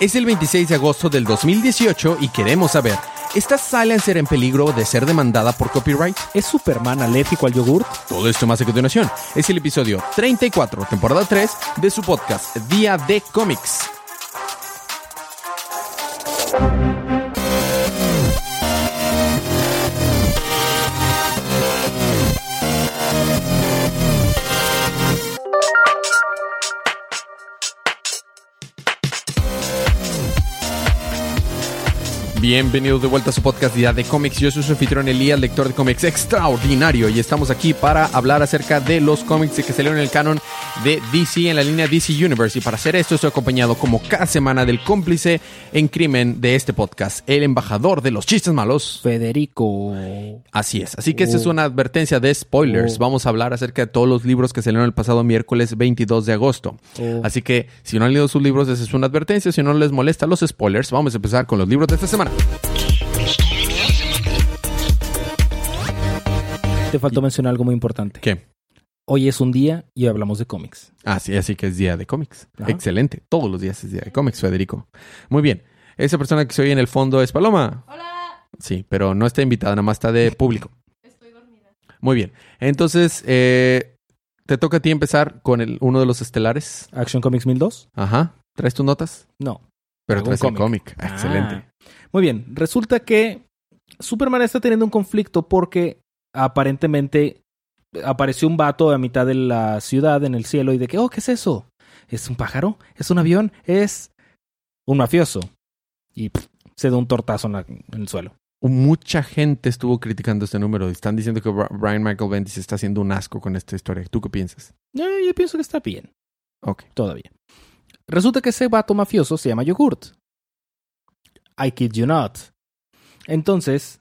Es el 26 de agosto del 2018 y queremos saber, ¿está Silencer en peligro de ser demandada por copyright? ¿Es Superman alérgico al yogurt? Todo esto más a continuación. Es el episodio 34, temporada 3, de su podcast Día de Cómics. Bienvenidos de vuelta a su podcast Día de Cómics. Yo soy su anfitrión Elías, lector de cómics extraordinario, y estamos aquí para hablar acerca de los cómics que salieron en el canon de DC en la línea DC Universe. Y para hacer esto estoy acompañado como cada semana del cómplice en crimen de este podcast, el embajador de los chistes malos, Federico. Así es. Así que esta es una advertencia de spoilers. Vamos a hablar acerca de todos los libros que salieron el pasado miércoles 22 de agosto. Oh. Así que si no han leído sus libros, esa es una advertencia. Si no les molesta los spoilers, vamos a empezar con los libros de esta semana. Te faltó mencionar algo muy importante. ¿Qué? Hoy es un día y hablamos de cómics. Ah, sí, así que es día de cómics. Ajá. Excelente. Todos los días es día de cómics, Federico. Muy bien. Esa persona que se oye en el fondo es Paloma. Hola, Sí, pero no está invitada, nada más está de público. estoy dormida. Muy bien. Entonces, eh, te toca a ti empezar con el, uno de los estelares. Action Comics 1002? Ajá. ¿Traes tus notas? No. Pero traes el cómic. cómic. Excelente. Muy bien. Resulta que Superman está teniendo un conflicto porque aparentemente apareció un vato a mitad de la ciudad en el cielo y de que, oh, ¿qué es eso? ¿Es un pájaro? ¿Es un avión? Es un mafioso. Y pff, se da un tortazo en, la- en el suelo. Mucha gente estuvo criticando este número. Están diciendo que Bri- Brian Michael Bendis está haciendo un asco con esta historia. ¿Tú qué piensas? Yo, yo pienso que está bien. Ok. Todavía. Resulta que ese vato mafioso se llama Yogurt. I kid you not. Entonces,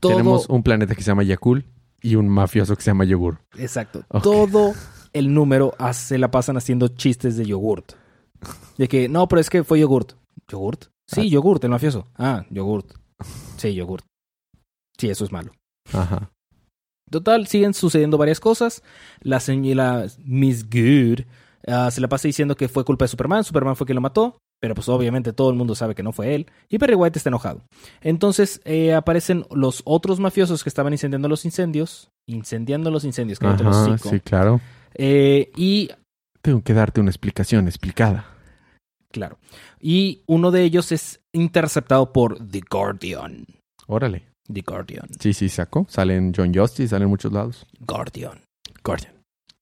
todo... Tenemos un planeta que se llama Yakul y un mafioso que se llama Yogur. Exacto. Todo el número se la pasan haciendo chistes de yogurt. De que, no, pero es que fue yogurt. ¿Yogurt? Sí, Ah. yogurt, el mafioso. Ah, yogurt. Sí, yogurt. Sí, eso es malo. Ajá. Total, siguen sucediendo varias cosas. La señora Miss Good ah, se la pasa diciendo que fue culpa de Superman. Superman fue quien lo mató. Pero pues obviamente todo el mundo sabe que no fue él. Y Perry White está enojado. Entonces eh, aparecen los otros mafiosos que estaban incendiando los incendios. Incendiando los incendios, los Ajá, hocico. sí, claro. Eh, y Tengo que darte una explicación explicada. Claro. Y uno de ellos es interceptado por The Guardian. Órale. The Guardian. Sí, sí, sacó. Salen John Justice, salen muchos lados. Guardian. Guardian.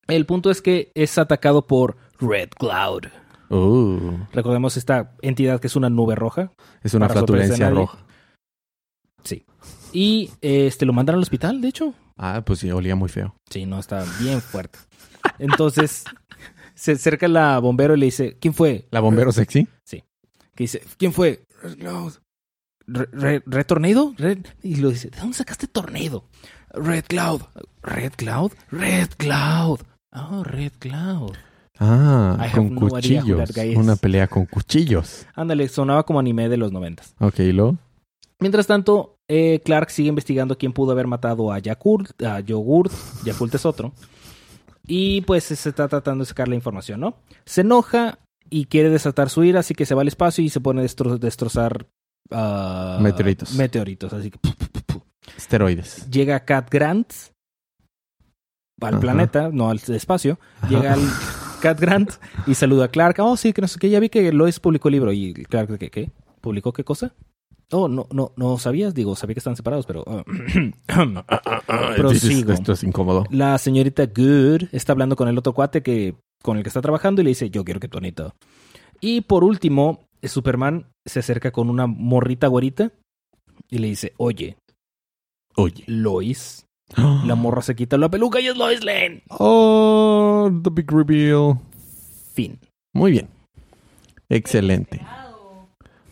El punto es que es atacado por Red Cloud. Uh, Recordemos esta entidad que es una nube roja. es una flatulencia roja. Y este lo mandaron al hospital, de hecho. Ah, pues sí, olía muy feo. Sí, no, está bien fuerte. Entonces se acerca la bombero y le dice, ¿quién fue? ¿La bombero sexy? Que dice, ¿quién fue? Red Cloud. ¿Re, re- Red Tornado? Red- Y lo dice, ¿de dónde sacaste Tornado? Red Cloud. ¿Red Cloud? Red Cloud. Oh, Red Cloud. Ah, I con no cuchillos. Una pelea con cuchillos. Ándale, sonaba como anime de los noventas. Ok, ¿y luego? Mientras tanto, eh, Clark sigue investigando quién pudo haber matado a Yakult, a Yogurt. Yakult es otro. Y pues se está tratando de sacar la información, ¿no? Se enoja y quiere desatar su ira, así que se va al espacio y se pone a destro- destrozar ah, Meteoritos. Meteoritos, así que pu, pu, pu, pu. Esteroides. llega Cat Grant al Ajá. planeta, no al espacio. Llega al Cat Grant y saluda a Clark. Oh, sí, que no sé qué. Ya vi que Lois publicó el libro. Y Clark, ¿qué? qué? ¿Publicó qué cosa? Oh, no, no, no sabías. Digo, sabía que están separados, pero. uh, Prosigo. Esto es incómodo. la señorita Good está hablando con el otro cuate que con el que está trabajando y le dice, yo quiero que tu Anita. Y por último, Superman se acerca con una morrita güerita y le dice, oye, Oye. Lois. La morra se quita la peluca y es Lois Lane. Oh, the big reveal. Fin. Muy bien. Excelente.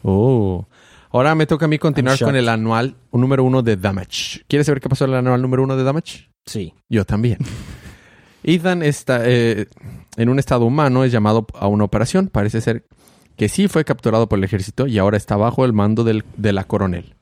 Oh. Ahora me toca a mí continuar con el anual número uno de Damage. ¿Quieres saber qué pasó en el anual número uno de Damage? Sí. Yo también. Ethan está eh, en un estado humano, es llamado a una operación. Parece ser que sí fue capturado por el ejército y ahora está bajo el mando del- de la coronel.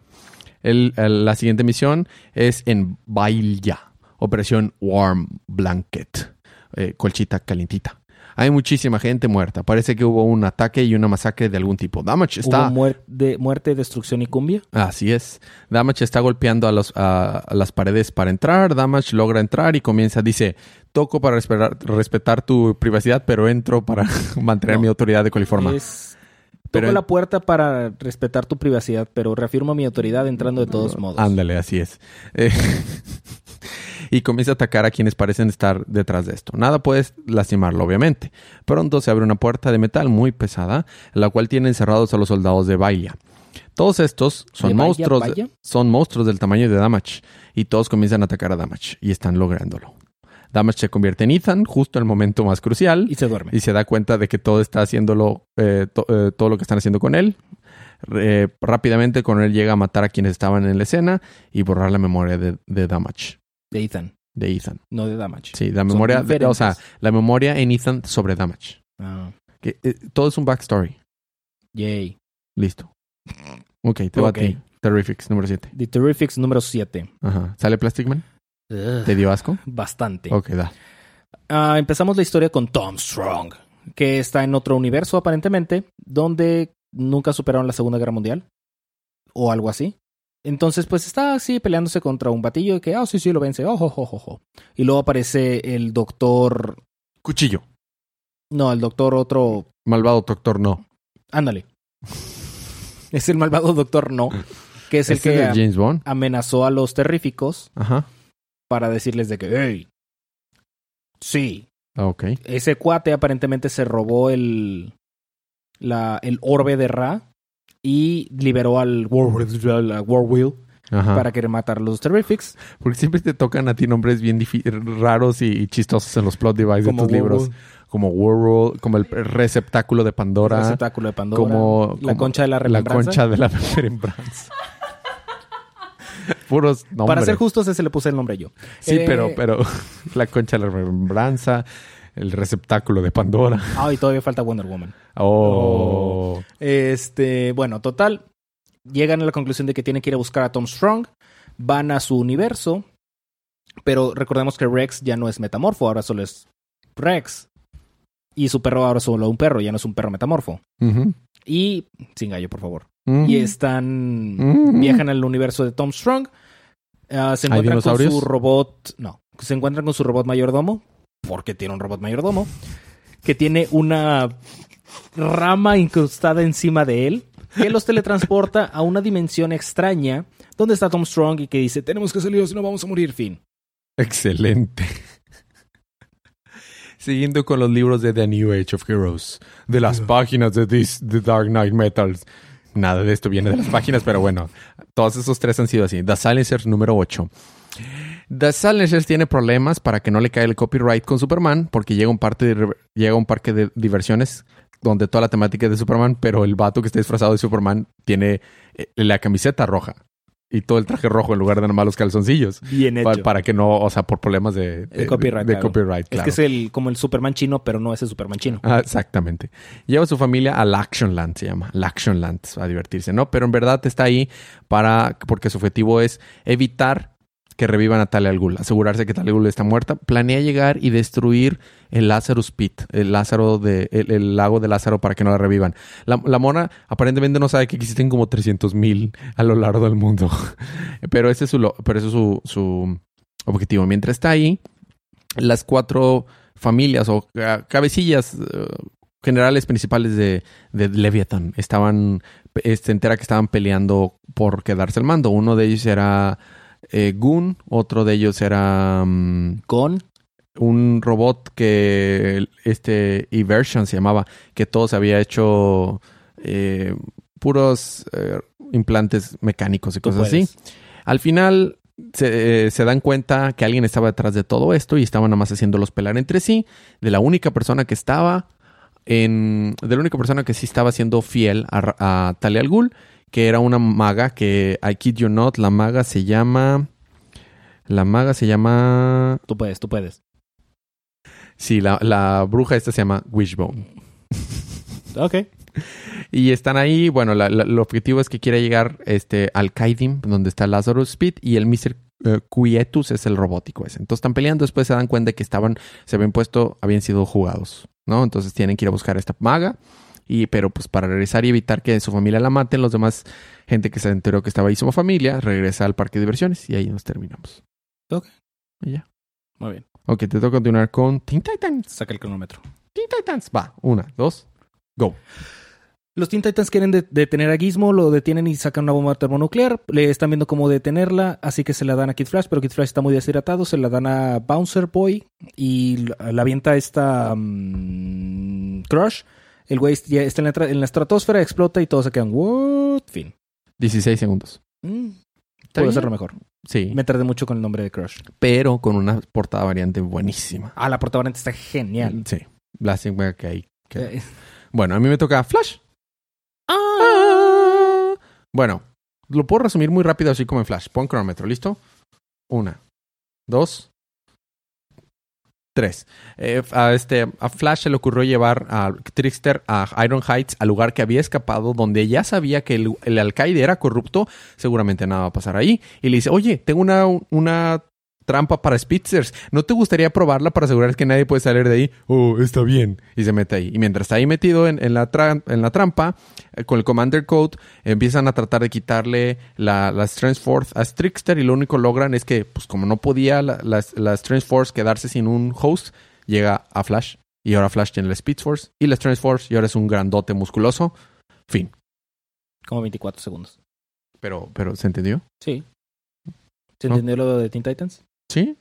El- el- la siguiente misión es en Bailya, Operación Warm Blanket, eh, colchita calientita. Hay muchísima gente muerta. Parece que hubo un ataque y una masacre de algún tipo. Damage está... ¿Hubo muerte, destrucción y cumbia? Así es. Damage está golpeando a, los, a, a las paredes para entrar. Damage logra entrar y comienza, dice, toco para respetar, respetar tu privacidad, pero entro para mantener No. mi autoridad de coliforma. Es... Pero Toco la puerta para respetar tu privacidad, pero reafirmo mi autoridad entrando de todos modos. Ándale, así es. Eh, y comienza a atacar a quienes parecen estar detrás de esto. Nada puede lastimarlo, obviamente. Pronto se abre una puerta de metal muy pesada, la cual tiene encerrados a los soldados de Bahía. Todos estos son ¿De Bahía, monstruos, son monstruos del tamaño de Damage y todos comienzan a atacar a Damage y están lográndolo. Damage se convierte en Ethan justo en el momento más crucial Y se duerme. y se da cuenta de que todo está haciéndolo, eh, to- eh, todo lo que están haciendo con él. Eh, rápidamente con él llega a matar a quienes estaban en la escena y borrar la memoria de, de Damage, De Ethan, de Ethan. no de Damage. Sí, la Son memoria, de- o sea, la memoria en Ethan sobre Damage. Ah, Que, eh, todo es un backstory. yay. Listo. Ok, te va Ok. a ti. Terrifics, número 7. The Terrifics número 7. Ajá. ¿Sale Plastic Man? ¿Te dio asco? Bastante. Ok, da. Ah, empezamos la historia con Tom Strong, que está en otro universo aparentemente, donde nunca superaron la Segunda Guerra Mundial. O algo así. Entonces, pues está así peleándose contra un batillo de que, ah, sí, sí, lo vence. Oh, oh, oh, oh, oh. Y luego aparece el doctor. Cuchillo. No, el doctor otro. Malvado doctor, no. Ándale. es el malvado doctor No, que es el ¿Este que James Bond? amenazó a los terríficos Ajá. Para decirles de que, hey, sí, Ok. ese cuate aparentemente se robó el, la, el orbe de Ra y liberó al War, War Ajá. para querer matar a los Terrifics. Porque siempre te tocan a ti nombres bien raros y, y chistosos en los plot devices de tus libros. Warworld, Como World, como el receptáculo de el Pandora. receptáculo de Pandora, como la como concha de la la remembranza. concha de la remembranza. Puros nombres. Para ser justos, ese le puse el nombre yo. Sí, Eh, pero, pero la concha de la remembranza, el receptáculo de Pandora. Ah, y todavía falta Wonder Woman. Oh. Este, bueno, total. Llegan a la conclusión de que tienen que ir a buscar a Tom Strong. Van a su universo. Pero recordemos que Rex ya no es metamorfo, ahora solo es Rex. Y su perro ahora es solo un perro, ya no es un perro metamorfo. Y. Sin gallo, por favor. Mm. Y están. Mm. Viajan al universo de Tom Strong. Ah, se ¿Hay encuentran con su robot. No. Se encuentran con su robot mayordomo. Porque tiene un robot mayordomo. Que tiene una rama incrustada encima de él. Que los teletransporta a una dimensión extraña. Donde está Tom Strong y que dice: Tenemos que salir o si no vamos a morir. Fin. Excelente. Siguiendo con los libros de The New Age of Heroes, de las páginas de this, The Dark Knight Metals. Nada de esto viene de las páginas, pero bueno, todos esos tres han sido así. The Silencers número 8. The Silencers tiene problemas para que no le caiga el copyright con Superman, porque llega un, de- llega un parque de diversiones donde toda la temática es de Superman, pero el vato que está disfrazado de Superman tiene eh, la camiseta roja y todo el traje rojo en lugar de nomás los calzoncillos. Bien hecho. para que no, o sea, por problemas de, de- copyright, de claro. copyright, Es claro. que es el, como el Superman chino, pero no es el Superman chino. Ah, exactamente. Lleva a su familia al Actionland, se llama. Al Actionland, a divertirse, ¿no? Pero en verdad está ahí para, porque su objetivo es evitar que revivan a Talia al Ghul, asegurarse que Talia al está muerta. Planea llegar y destruir el Lazarus Pit, el Lázaro de, el, el lago de Lázaro para que no la revivan. La, la mona aparentemente no sabe que existen como 300 mil a lo largo del mundo. pero ese es su, pero ese es su, su objetivo. Mientras está ahí, las cuatro familias o ca- cabecillas eh, generales principales de, de Leviathan estaban, eh, se entera que estaban peleando por quedarse al mando. Uno de ellos era eh, Gun, otro de ellos era Con. un robot que este Eversion se llamaba, que todo se había hecho eh, puros eh, implantes mecánicos y cosas así. Al final se, eh, se dan cuenta que alguien estaba detrás de todo esto y estaban nada más haciéndolos pelar entre sí. De la única persona que estaba en. De la única persona que sí estaba siendo fiel a, a Talia al Ghul, que era una maga que, I kid you not, la maga se llama. La maga se llama. Tú puedes, tú puedes. Sí, la, la bruja esta se llama Wishbone. Ok. Y están ahí, bueno, la- la- el objetivo es que quiere llegar este, al Kaidim, donde está Lazarus Speed, y el Mr. eh, Quietus es el robótico ese. Entonces están peleando, después se dan cuenta que estaban, se habían puesto, habían sido jugados. ¿no? Entonces tienen que ir a buscar a esta maga. Y, pero pues para regresar y evitar que su familia la maten, los demás, gente que se enteró que estaba ahí su familia, regresa al parque de diversiones y ahí nos terminamos. Ok. Y ya. Muy bien. Ok, te toca continuar con Teen Titans. Saca el cronómetro. Teen Titans. Va, una, dos, go. Los Teen Titans quieren de- detener a Gizmo, lo detienen y sacan una bomba termonuclear. Le están viendo cómo detenerla, así que se la dan a Kid Flash, pero Kid Flash está muy deshidratado. Se la dan a Bouncer Boy y la, avienta esta mm, Crush. El güey ya está en la, en la estratosfera, explota y todos se quedan. ¿What? Fin. 16 segundos. Mm, ¿Está puedo hacerlo mejor. Sí, Me tardé mucho con el nombre de Crush. pero con una portada variante buenísima. Ah, la protagonista está genial. Sí, Blasting que que- Eh, Bueno, a mí me toca Flash. Ah. Bueno, lo puedo resumir muy rápido así como en Flash. Pon cronómetro, ¿listo? Una, dos, tres. Eh, a, este, a Flash se le ocurrió llevar a Trickster a Iron Heights, al lugar que había escapado, donde ya sabía que el, el alcaide era corrupto. Seguramente nada va a pasar ahí. Y le dice, oye, tengo una, una trampa para Spitzers. ¿No te gustaría probarla para asegurar que nadie puede salir de ahí? Oh, está bien. Y se mete ahí. Y mientras está ahí metido en, en la, tra- en la trampa, eh, con el Commander Code, empiezan a tratar de quitarle la, la Strength Force a Trickster y lo único que logran es que, pues como no podía la, la, la Strength Force quedarse sin un host, llega a Flash. Y ahora Flash tiene la Speed Force y la Strength Force y ahora es un grandote musculoso. Fin. como 24 segundos. Pero, pero, ¿se entendió? Sí. ¿Se No. entendió lo de Teen Titans? Sí.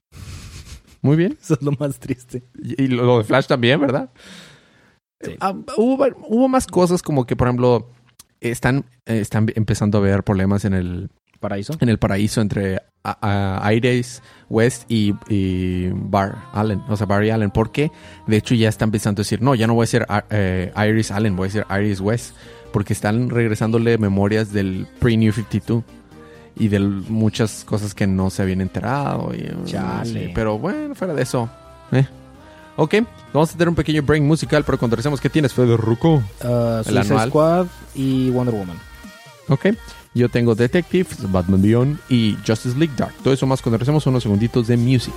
Muy bien. Eso es lo más triste. Y, y lo de Flash también, ¿verdad? Sí. Ah, hubo, hubo más cosas como que, por ejemplo, están, eh, están empezando a haber problemas en el, Paraíso. en el paraíso entre a- a- Iris West y, y Bar Allen, o sea, Barry Allen, porque de hecho ya está empezando a decir, no, ya no voy a ser eh, Iris Allen, voy a ser Iris West, porque están regresándole memorias del pre-New 52 y de muchas cosas que no se habían enterado. Y, Chale. sí, pero bueno, fuera de eso. eh. Ok, vamos a tener un pequeño break musical, pero cuando regresemos, ¿qué tienes, Fede Ruco? Uh, Suicide anual. Squad y Wonder Woman. Ok. Yo tengo Detective, Batman Beyond y Justice League Dark. Todo eso más cuando regresemos unos segunditos de music.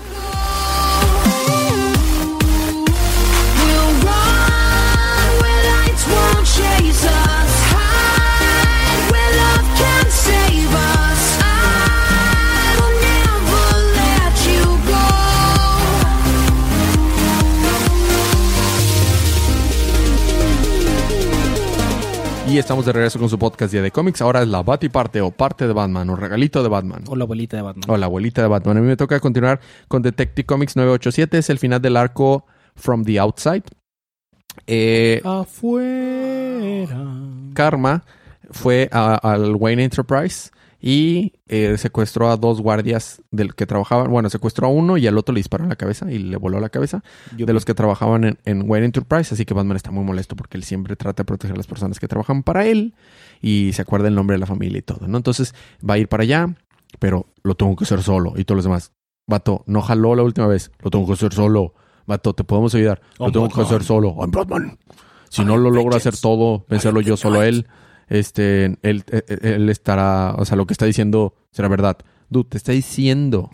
Y estamos de regreso con su podcast Día de Cómics. Ahora es la Batiparte o parte de Batman o regalito de Batman. O la abuelita de Batman. O la abuelita de Batman. A mí me toca continuar con Detective Comics 987. Es el final del arco From the Outside. Eh, Afuera. Karma fue al Wayne Enterprise y eh, secuestró a dos guardias del que trabajaban. Bueno, secuestró a uno y al otro le disparó en la cabeza y le voló la cabeza. Yo- de los que trabajaban en, en Wayne Enterprise. Así que Batman está muy molesto porque él siempre trata de proteger a las personas que trabajan para él y se acuerda el nombre de la familia y todo, ¿no? Entonces va a ir para allá, pero lo tengo que hacer solo. Y todos los demás, vato, no jaló la última vez, lo tengo que hacer solo. Vato, te podemos ayudar, lo I'm tengo que hacer solo. I'm Batman. Si no lo logro hacer todo, vencerlo yo solo a él, este, él, él, él estará, o sea, lo que está diciendo será verdad. Dude, te está diciendo.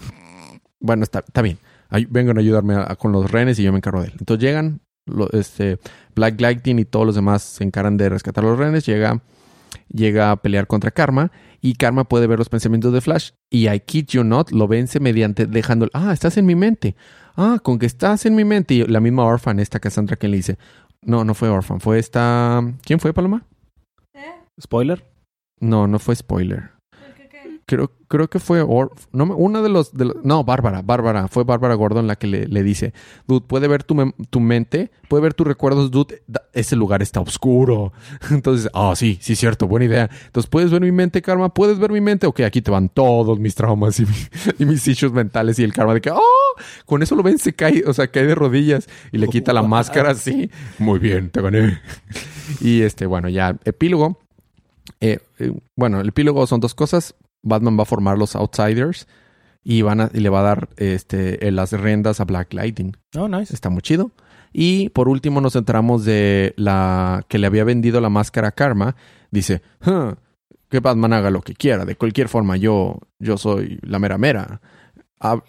Bueno, está, está bien. Vengan a ayudarme a- con los renes y yo me encargo de él. Entonces llegan, este, Black Lightning y todos los demás se encargan de rescatar a los renes. Llega, llega a pelear contra Karma y Karma puede ver los pensamientos de Flash y I kid you not lo vence mediante dejando, ah, estás en mi mente. Ah, con que estás en mi mente. Y la misma Orphan, esta Cassandra que le dice, no, no fue Orphan, fue esta, ¿quién fue Paloma? Spoiler. No, no fue spoiler. Creo, creo que fue Or- no, me- una de los, de los- no, Bárbara, Bárbara, fue Bárbara Gordon la que le, le dice, dude, puede ver tu, tu mente, puede ver tus recuerdos, dude, da- ese lugar está oscuro. Entonces, ah, sí, sí, cierto, buena idea. Entonces, ¿puedes ver mi mente, Karma? ¿Puedes ver mi mente? Ok, aquí te van todos mis traumas y, mi- y mis issues mentales y el Karma de que, oh, con eso lo ven, se cae, o sea, cae de rodillas y le quita la máscara así. Muy bien, te gané. y este, bueno, ya, epílogo. Eh, eh, bueno, el epílogo son dos cosas. Batman va a formar los Outsiders y, van a, y le va a dar este, eh, las riendas a Black Lightning. Oh, nice. Está muy chido. Y por último nos enteramos de la que le había vendido la máscara a Karma. Dice, "Huh, que Batman haga lo que quiera. De cualquier forma, yo, yo soy la mera mera.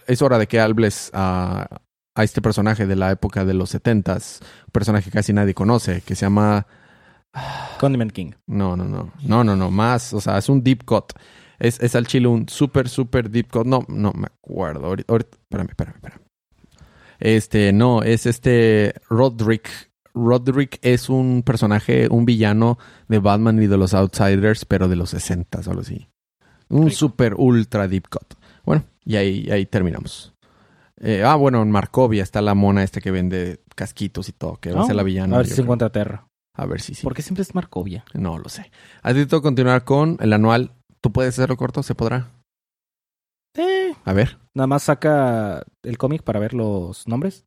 Es hora de que hables a, a este personaje de la época de los 70s, un personaje que casi nadie conoce, que se llama Condiment King. no, no, no. No, no, no. Más. O sea, es un deep cut. Es, es al chile un súper, súper deep cut. No, no me acuerdo. Ahorita, ahorita- espérame, espérame, espérame. Este, no, es este Roderick. Roderick es un personaje, un villano de Batman y de los Outsiders, pero de los 60 o algo así. Un Rico. super ultra deep cut. Bueno, y ahí, ahí terminamos. Eh, ah, bueno, en Markovia está la mona esta que vende casquitos y todo, que va a ser la villana. A ver si se encuentra Terra. A ver si sí. ¿Por qué siempre es Markovia? No lo sé. Has dicho continuar con el anual. ¿Tú puedes hacerlo corto? ¿Se podrá? Eh, A ver. nada más saca el cómic para ver los nombres.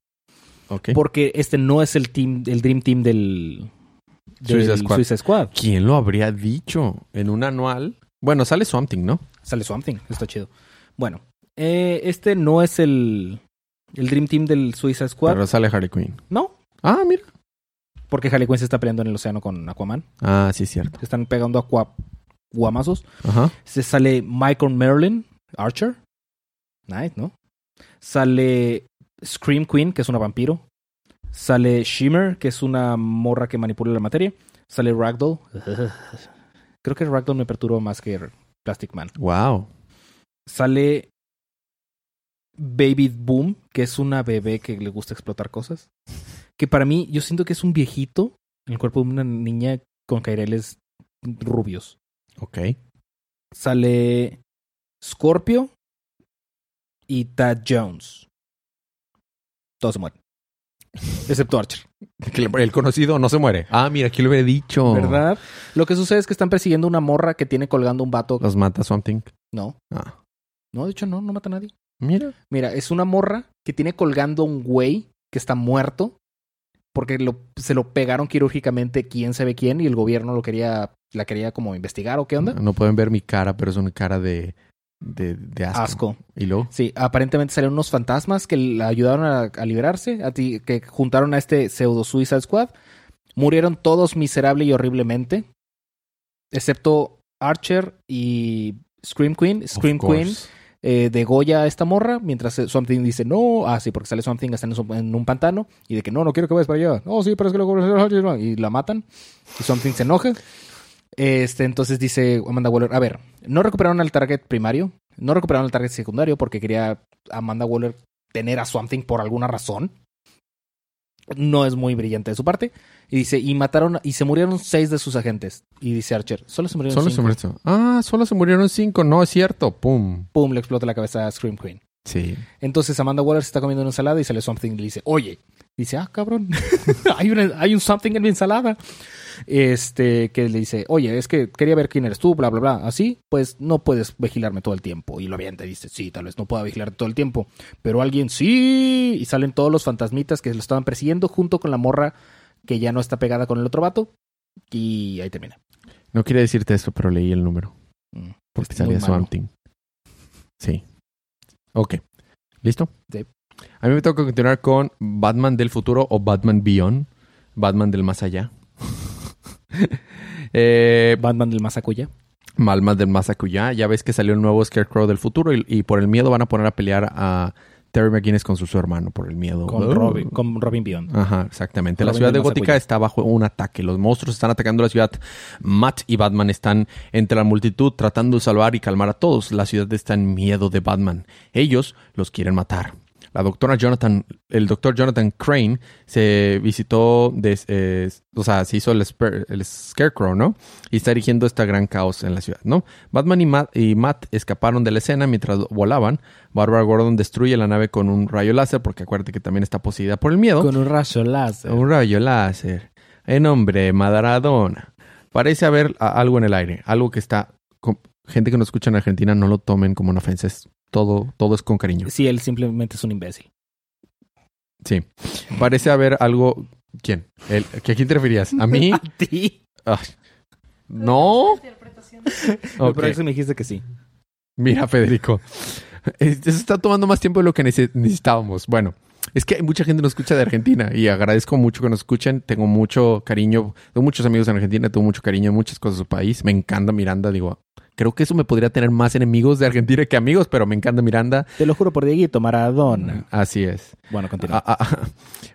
Ok. Porque este no es el team, el Dream Team del, del Suicide Squad. Suicide Squad. ¿Quién lo habría dicho? En un anual. Bueno, sale Something, ¿no? Sale Something, está chido. Bueno, eh, este no es el, el Dream Team del Suicide Squad. Pero sale Harley Quinn. No, Ah, mira. Porque Harley Quinn se está peleando en el océano con Aquaman. Ah, sí, es cierto. Se están pegando aqua, guamazos. Ajá. Se sale Michael Merlin, Archer. Nice, ¿no? Sale Scream Queen, que es una vampiro. Sale Shimmer, que es una morra que manipula la materia. Sale Ragdoll. Creo que Ragdoll me perturbó más que Plastic Man. Wow. Sale Baby Boom, que es una bebé que le gusta explotar cosas. Que para mí, yo siento que es un viejito en el cuerpo de una niña con caireles rubios. Ok. Sale Scorpio y Tad Jones. Todos se mueren. Excepto Archer. El conocido no se muere. Ah, mira, aquí lo hubiera dicho. ¿Verdad? Lo que sucede es que están persiguiendo una morra que tiene colgando un vato. Los mata Something. No, Ah. no, de hecho no, no mata a nadie. Mira. Mira, es una morra que tiene colgando un güey que está muerto porque lo, se lo pegaron quirúrgicamente quién sabe quién y el gobierno lo quería, la quería como investigar o qué onda. No pueden ver mi cara, pero es una cara de, de, de asco. Asco. Y luego. Sí, aparentemente salieron unos fantasmas que la ayudaron a, a liberarse, a ti, que juntaron a este pseudo Suicide Squad. Murieron todos miserable y horriblemente, excepto Archer y Scream Queen. Scream Queen. Eh, degolla a esta morra, mientras Something dice no, ah, sí, porque sale Something, está en, en un pantano, y de que no, no quiero que vayas para allá. No, sí, pero es que lo y la matan, y Something se enoja. Este, entonces dice Amanda Waller, a ver, no recuperaron al target primario, no recuperaron al target secundario porque quería Amanda Waller tener a Something por alguna razón. No es muy brillante de su parte. Y dice, y mataron, y se murieron seis de sus agentes. Y dice Archer, solo se murieron Solo se cinco. murieron. Ah, solo se murieron cinco. No, es cierto. Pum. Pum, le explota la cabeza a Scream Queen. Sí. Entonces Amanda Waller se está comiendo una ensalada y sale Something y le dice, oye, dice, ah, cabrón, hay, una- hay un Something en mi ensalada. Este, que le dice, oye, es que quería ver quién eres tú, bla, bla, bla. Así, pues no puedes vigilarme todo el tiempo. Y lo y dice, sí, tal vez no pueda vigilarte todo el tiempo, pero alguien sí. Y salen todos los fantasmitas que lo estaban persiguiendo junto con la morra que ya no está pegada con el otro vato. Y ahí termina. No quería decirte eso, pero leí el número. Mm. Porque salía muy malo. Swamp Thing. Sí. Ok. ¿Listo? Sí. A mí me toca continuar con Batman del futuro o Batman Beyond. Batman del más allá. eh, Batman del Masakuya. Batman del allá. Ya ves que salió el nuevo Scarecrow del futuro y, y por el miedo van a poner a pelear a Terry McGuinness con su, su hermano. Por el miedo. Con, Uh. Robin, con Robin Beyond. Ajá, exactamente. La Robin ciudad de Mazacuya. Gótica está bajo un ataque. Los monstruos están atacando la ciudad. Matt y Batman están entre la multitud tratando de salvar y calmar a todos. La ciudad está en miedo de Batman. Ellos los quieren matar. La doctora Jonathan, el doctor Jonathan Crane se visitó, de, eh, o sea, se hizo el, Scarecrow, ¿no? Y está dirigiendo este gran caos en la ciudad, ¿no? Batman y Matt, y Matt escaparon de la escena mientras volaban. Barbara Gordon destruye la nave con un rayo láser, porque acuérdate que también está poseída por el miedo. Con un rayo láser. Un rayo láser. En nombre de Maradona. Parece haber algo en el aire. Algo que está. gente que nos escucha en Argentina no lo tomen como una ofensa. Es todo, todo es con cariño. Sí, él simplemente es un imbécil. Sí. Parece haber algo. ¿Quién? El, ¿que ¿A quién te referías? ¿A mí? ti? Ay. No. Ok. Por eso me dijiste que sí. Mira, Federico. Eso está tomando más tiempo de lo que nece- necesitábamos. Bueno, es que mucha gente nos escucha de Argentina y agradezco mucho que nos escuchen. Tengo mucho cariño, tengo muchos amigos en Argentina, tengo mucho cariño en muchas cosas de su país. Me encanta Miranda, digo, creo que eso me podría tener más enemigos de Argentina que amigos, pero me encanta Miranda. Te lo juro por Dieguito, Maradona. Así es. Bueno, continúa. Ah, ah,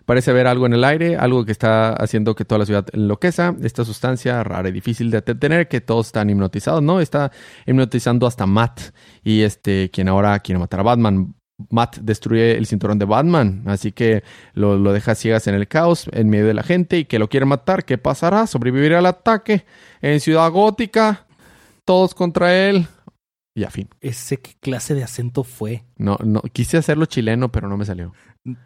parece haber algo en el aire, algo que está haciendo que toda la ciudad enloqueza. Esta sustancia rara y difícil de detener, que todos están hipnotizados, ¿no? Está hipnotizando hasta Matt y este, quien ahora quiere matar a Batman. Matt destruye el cinturón de Batman, así que lo, lo deja ciegas en el caos, en medio de la gente, y que lo quiere matar. ¿Qué pasará? ¿Sobrevivirá al ataque en Ciudad Gótica? Todos contra él. Y a fin. ¿Ese qué clase de acento fue? No, no, quise hacerlo chileno, pero no me salió.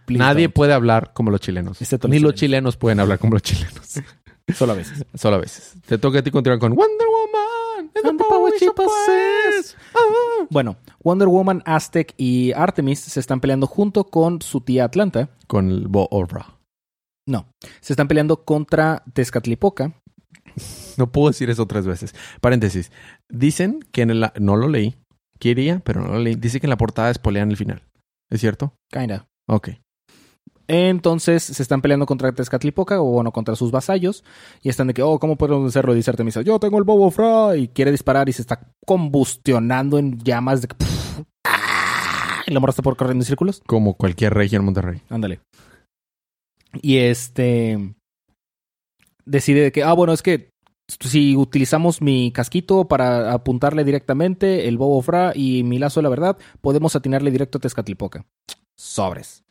Please Nadie don't. puede hablar como los chilenos. Excepto los Ni los chilenos. chilenos pueden hablar como los chilenos. Solo a veces. Solo a veces. Te toca a ti continuar con Wonder Woman. And the power she possess. Ah. Bueno, Wonder Woman, Aztec y Artemis se están peleando junto con su tía Atlanta. Con el Bo Orra. No, se están peleando contra Tezcatlipoca. No puedo decir eso tres veces. Paréntesis. Dicen que en el... No lo leí. Quería, pero no lo leí. Dice que en la portada espolean el final. ¿Es cierto? Kinda. Ok. Entonces se están peleando contra Tezcatlipoca, o bueno, contra sus vasallos. Y están de que, oh, ¿cómo podemos hacerlo? Dice Artemisa, yo tengo el Bobo Fra. Y quiere disparar y se está combustionando en llamas de que. ¡ah! Y la morra está por corriendo en círculos. Como cualquier rey en Monterrey. Ándale. Y este. Decide de que, ah, bueno, es que si utilizamos mi casquito para apuntarle directamente, el Bobo Fra y mi lazo de la verdad, podemos atinarle directo a Tezcatlipoca. Sobres.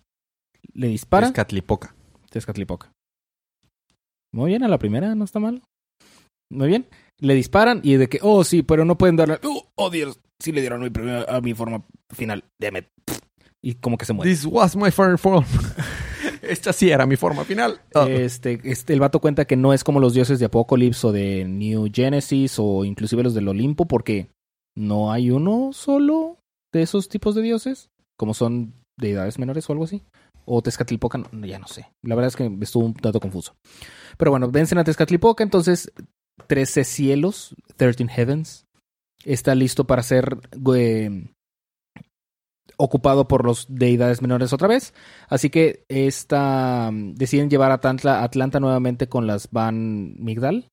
Le dispara. Es Catlipoca. Tezcatlipoca. Muy bien, a la primera, no está mal. Muy bien. Le disparan y de que, oh, sí, pero no pueden darle. Oh, oh, Dios, sí le dieron a mi, primera- a mi forma final. Damn it. Y como que se muere. This was my first form. Esta sí era mi forma final. Ah. Este, este, el vato cuenta que no es como los dioses de Apocalypse o de New Genesis o inclusive los del Olimpo, porque no hay uno solo de esos tipos de dioses, como son deidades menores o algo así. O Tezcatlipoca, no, ya no sé. La verdad es que estuvo un dato confuso. Pero bueno, vencen a Tezcatlipoca, entonces 13 cielos, 13 heavens, está listo para ser eh, ocupado por los deidades menores otra vez. Así que esta mm, deciden llevar a Atlanta, Atlanta nuevamente con las Van Migdal,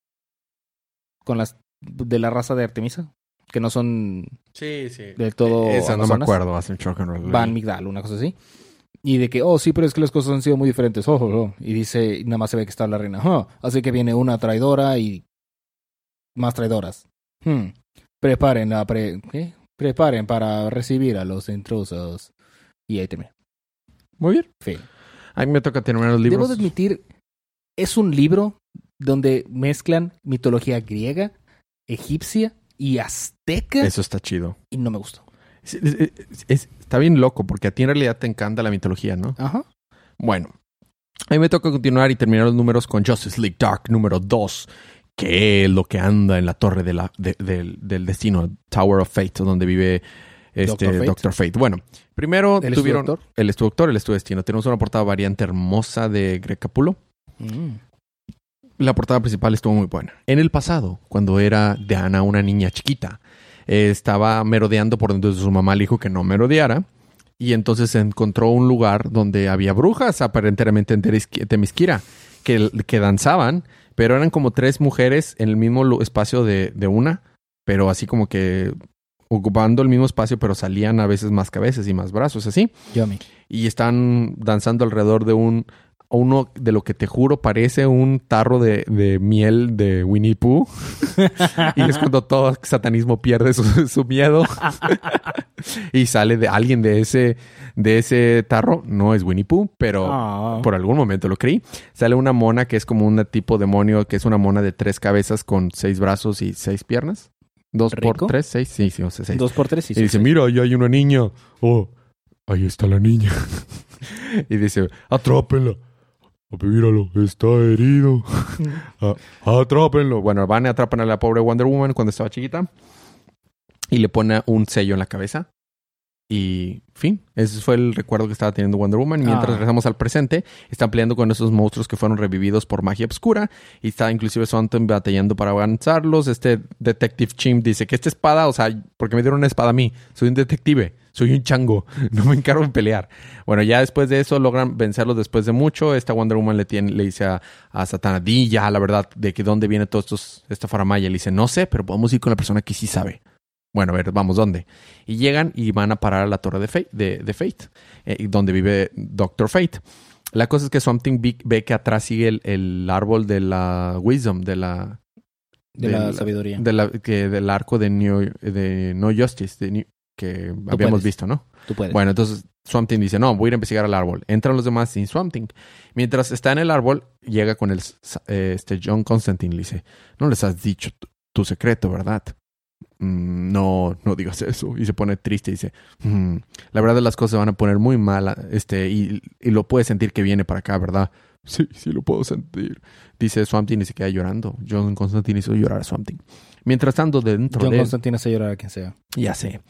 con las de la raza de Artemisa, que no son Sí, sí. del todo Esa no me acuerdo. Hace un. Van Migdal, una cosa así. Y de que, oh, sí, pero es que las cosas han sido muy diferentes. Oh, oh, oh. Y dice, y nada más se ve que está la reina. "Oh, así que viene una traidora y más traidoras. Hmm. Preparen, la pre- ¿qué? Preparen para recibir a los intrusos. Y ahí termina. Muy bien. Fin. A mí me toca terminar los Debo libros. de admitir, es un libro donde mezclan mitología griega, egipcia y azteca. Eso está chido. Y no me gustó. Es- es- es- es- está bien loco porque a ti en realidad te encanta la mitología, ¿no? Ajá. Bueno, a mí me toca continuar y terminar los números con Justice League Dark número 2. Que es lo que anda en la torre de la, de- del, del destino, Tower of Fate, donde vive este Doctor Fate. Doctor Fate. Bueno, primero ¿Él es tu tuvieron. doctor? Él es tu doctor, es tu destino. Tenemos una portada variante hermosa de Greg Capullo. Mm. La portada principal estuvo muy buena. En el pasado, cuando era Diana una niña chiquita, eh, estaba merodeando por donde su mamá le dijo que no merodeara. Y entonces encontró un lugar donde había brujas, aparentemente en Temisquira, que, que danzaban, pero eran como tres mujeres en el mismo espacio de, de una, pero así como que ocupando el mismo espacio, pero salían a veces más cabezas y más brazos, así Yummy. y están danzando alrededor de un uno de lo que te juro parece un tarro de, de miel de Winnie Pooh y es cuando todo satanismo pierde su, su miedo y sale de alguien de ese de ese tarro no es Winnie Pooh pero Ah. por algún momento lo creí sale una mona que es como un tipo demonio que es una mona de tres cabezas con seis brazos y seis piernas dos Rico. por tres seis sí sí o sea seis Dos por tres y y dice, seis. mira, ahí hay una niña. Oh, ahí está la niña. y dice, atrápenla. Oh, Míralo, está herido. Ah, atrápenlo. Bueno, van y atrapan a la pobre Wonder Woman cuando estaba chiquita. Y le pone un sello en la cabeza. Y fin, ese fue el recuerdo que estaba teniendo Wonder Woman. Y mientras Ah. regresamos al presente, están peleando con esos monstruos que fueron revividos por magia obscura. Y está inclusive Swanton batallando para avanzarlos. Este Detective Chimp dice que esta espada, o sea, porque me dieron una espada a mí? Soy un detective, soy un chango, no me encargo de pelear. Bueno, ya después de eso logran vencerlos después de mucho. Esta Wonder Woman le, tiene, le dice a, a Satana, di ya la verdad de que dónde viene todo estos, esta faramaya. Le dice, no sé, pero podemos ir con la persona que sí sabe. Bueno, a ver, vamos, ¿dónde? Y llegan y van a parar a la torre de Fate, de, de Fate eh, donde vive Doctor Fate. La cosa es que Swamp Thing vi- ve que atrás sigue el, el árbol de la Wisdom, de la... De la sabiduría. de la- que, del arco de, New- de No Justice, de New- que habíamos puedes. visto, ¿no? Tú puedes. Bueno, entonces Swamp Thing dice, no, voy a ir a investigar al árbol. Entran los demás sin Swamp Thing. Mientras está en el árbol, llega con el eh, este John Constantine y le dice, no les has dicho tu, secreto, ¿verdad? "Mm, no, no digas eso. Y se pone triste y dice, "Mm, la verdad las cosas se van a poner muy mal, este, y, y lo puedes sentir que viene para acá, ¿verdad? Sí, sí lo puedo sentir. Dice Swamp Thing y se queda llorando. John Constantine hizo llorar a Swamp Thing. Mientras tanto, dentro John de... Constantine hace llorar a quien sea. Ya sé.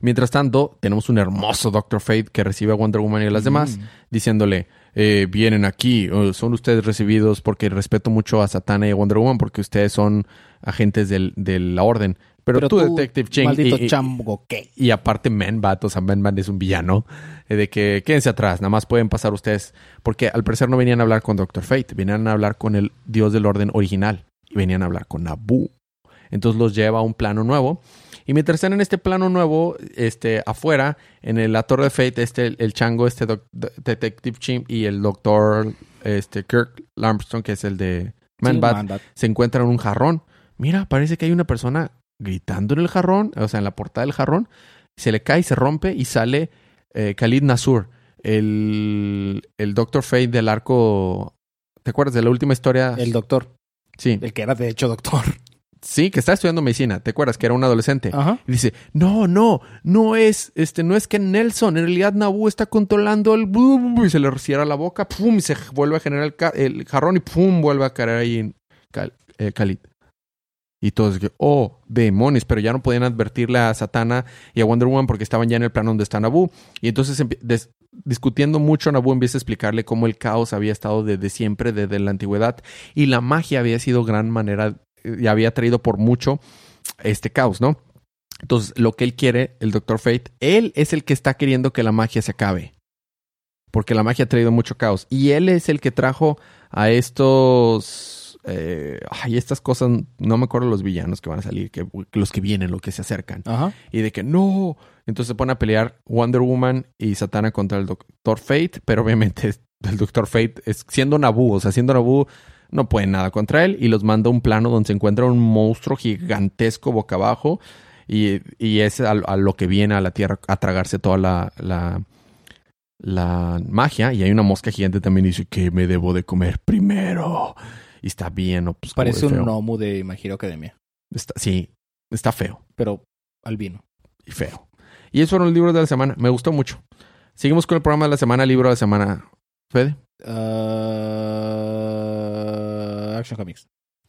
Mientras tanto, tenemos un hermoso Doctor Fate que recibe a Wonder Woman y a las demás, Mm. diciéndole, eh, vienen aquí, son ustedes recibidos porque respeto mucho a Satana y a Wonder Woman porque ustedes son agentes del- de la orden. Pero, tú, Detective Ching, Maldito y, y- chambo, ¿qué? y aparte Man-Bat, o sea, Man-Bat es un villano, eh, de que quédense atrás, nada más pueden pasar ustedes, porque al parecer no venían a hablar con Doctor Fate, venían a hablar con el dios del orden original, y venían a hablar con Nabu. Entonces los lleva a un plano nuevo, y mientras están en este plano nuevo, este, afuera, en el- la Torre de Fate, este, el, el chango, este doc- de- Detective Chimp y el Doctor este, Kirk Armstrong, que es el de Man-Bat, Sí, se encuentran un jarrón. Mira, parece que hay una persona gritando en el jarrón, o sea, en la portada del jarrón. Se le cae, se rompe y sale eh, Khalid Nasur, el, el Doctor Fate del arco. ¿Te acuerdas de la última historia? El doctor. sí, El que era de hecho doctor. Sí, que está estudiando medicina. ¿Te acuerdas que era un adolescente? Ajá. Y dice, no, no, no es, este, no es que Nelson, en realidad Nabu está controlando el y se le cierra la boca, pum, y se vuelve a generar el, ca- el jarrón y pum, vuelve a caer ahí en Cal- eh, Khalid. Y todos oh, demonios, pero ya no podían advertirle a Satana y a Wonder Woman porque estaban ya en el plano donde está Nabu. Y entonces discutiendo mucho, Nabu empieza a explicarle cómo el caos había estado desde siempre, desde la antigüedad, y la magia había sido gran manera, y había traído por mucho este caos, ¿no? Entonces, lo que él quiere, el Doctor Fate, él es el que está queriendo que la magia se acabe. Porque la magia ha traído mucho caos. Y él es el que trajo a estos. eh, ay, estas cosas. No me acuerdo los villanos que van a salir, que, los que vienen, los que se acercan. Ajá. Y de que no. Entonces se pone a pelear Wonder Woman y Satana contra el Doctor Fate. Pero obviamente el Doctor Fate es siendo Nabu. O sea, siendo Nabu no puede nada contra él. Y los manda a un plano donde se encuentra un monstruo gigantesco boca abajo. Y, y es a, a lo que viene a la Tierra a tragarse toda la, la, la magia. Y hay una mosca gigante también y dice que me debo de comer primero. Y está bien. Pues, Parece un gnomo de My Hero Academia. Está- sí, está feo Pero albino. y feo. Y esos fueron los libros de la semana. Me gustó mucho. Seguimos con el programa de la semana, libro de la semana. Fede, Uh, Action Comics.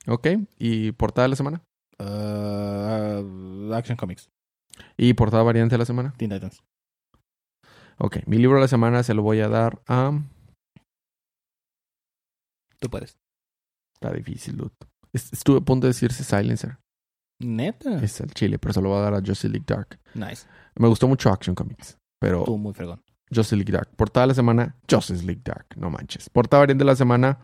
ok. Y portada de la semana. Uh, Action Comics. Y portada variante de la semana. Teen Titans. Ok, mi libro de la semana se lo voy a dar a. Tú puedes. Está difícil, dude. Es- Estuve a punto de decirse Silencer. Neta. Es el chile, pero se lo voy a dar a Justice League Dark. Nice. Me gustó mucho Action Comics, pero Tú muy fregón. Justice League Dark. Portada de la semana, Justice League Dark. No manches. Portada variante de la semana,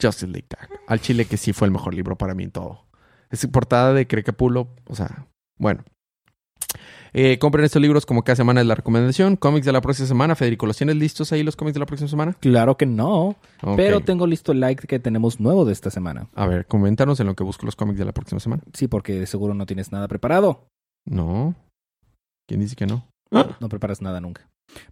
Justice League Dark. Al chile que sí fue el mejor libro para mí en todo. Es portada de Crecapulo. O sea, bueno. Eh, compren estos libros como cada semana es la recomendación. Cómics de la próxima semana. Federico, ¿los tienes listos ahí los cómics de la próxima semana? Claro que no. Pero tengo listo el like que tenemos nuevo de esta semana. A ver, coméntanos en lo que busco los cómics de la próxima semana. Sí, porque seguro no tienes nada preparado. No. ¿Quién dice que no? No preparas nada nunca.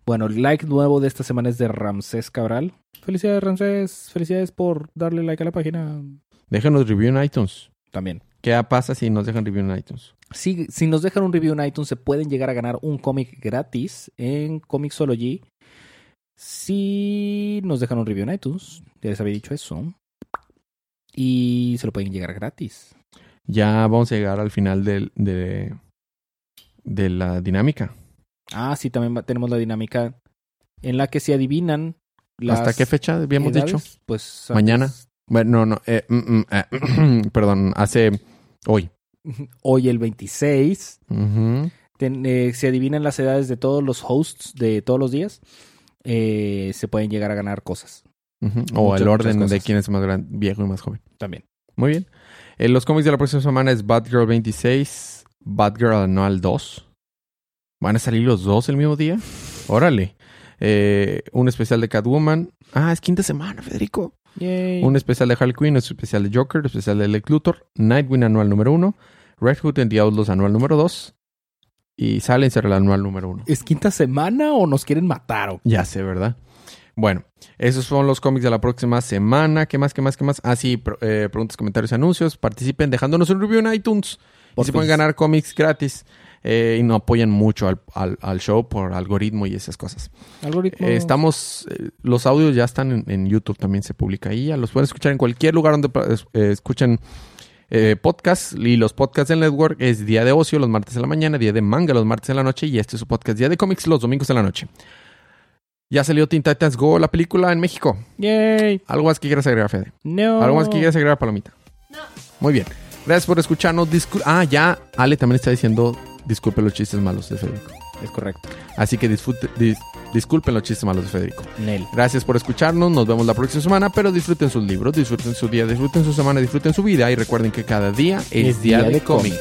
Bueno, el like nuevo de esta semana es de Ramsés Cabral. Felicidades, Ramsés. Felicidades por darle like a la página Déjanos review en iTunes. también. ¿Qué pasa si nos dejan review en iTunes? Si, si nos dejan un review en iTunes, se pueden llegar a ganar un cómic gratis en Comixology. Si nos dejan un review en iTunes, ya les había dicho eso. Y se lo pueden llegar gratis. Ya vamos a llegar al final del- de, de la dinámica. Ah, sí, también tenemos la dinámica en la que se adivinan las ¿Hasta qué fecha habíamos edades, dicho? Pues Mañana. Bueno, no, no. eh, mm, mm, eh, perdón, hace hoy. Hoy el 26. Ujú. ten- eh, se adivinan las edades de todos los hosts de todos los días. se pueden llegar a ganar cosas. O Muchas, el orden de quién es más gran- viejo y más joven. también. Muy bien. Los cómics de la próxima semana es Batgirl 26, Batgirl Anual 2. ¿Van a salir los dos el mismo día? Órale. Eh, un especial de Catwoman. Ah, es quinta semana, Federico. Yay. Un especial de Harley Quinn, un especial de Joker, un especial de Lex Luthor, Nightwing anual número 1, Red Hood and the Outlaws anual número 2 y Silencer el anual número 1. ¿Es quinta semana o nos quieren matar? o- Ya sé, ¿verdad? Bueno, esos son los cómics de la próxima semana. ¿Qué más, qué más, qué más? Ah, sí, eh, preguntas, comentarios, anuncios. Participen dejándonos un review en iTunes. Por y se pueden ganar cómics gratis. Eh, y no apoyan mucho al, al- al show por algoritmo y esas cosas. Algoritmo. Eh, estamos, eh, los audios ya están en, en YouTube, también se publica ahí. Ya los pueden escuchar en cualquier lugar donde eh, escuchen eh, podcasts. Y los podcasts del network es día de ocio los martes en la mañana, día de manga los martes en la noche. Y este es su podcast día de cómics los domingos en la noche. Ya salió Teen Titans Go, la película en México. Yay. ¿Algo más que quieras agregar, Fede? No. ¿Algo más que quieras agregar, Palomita? No. Muy bien. Gracias por escucharnos. Discul- ah, ya Ale también está diciendo disculpe los chistes malos de Federico. Es correcto. Así que disfrute- dis- disculpen los chistes malos de Federico. Nel. Gracias por escucharnos. Nos vemos la próxima semana. Pero disfruten sus libros, disfruten su día, disfruten su semana, disfruten su vida. Y recuerden que cada día es, día, de, cómics.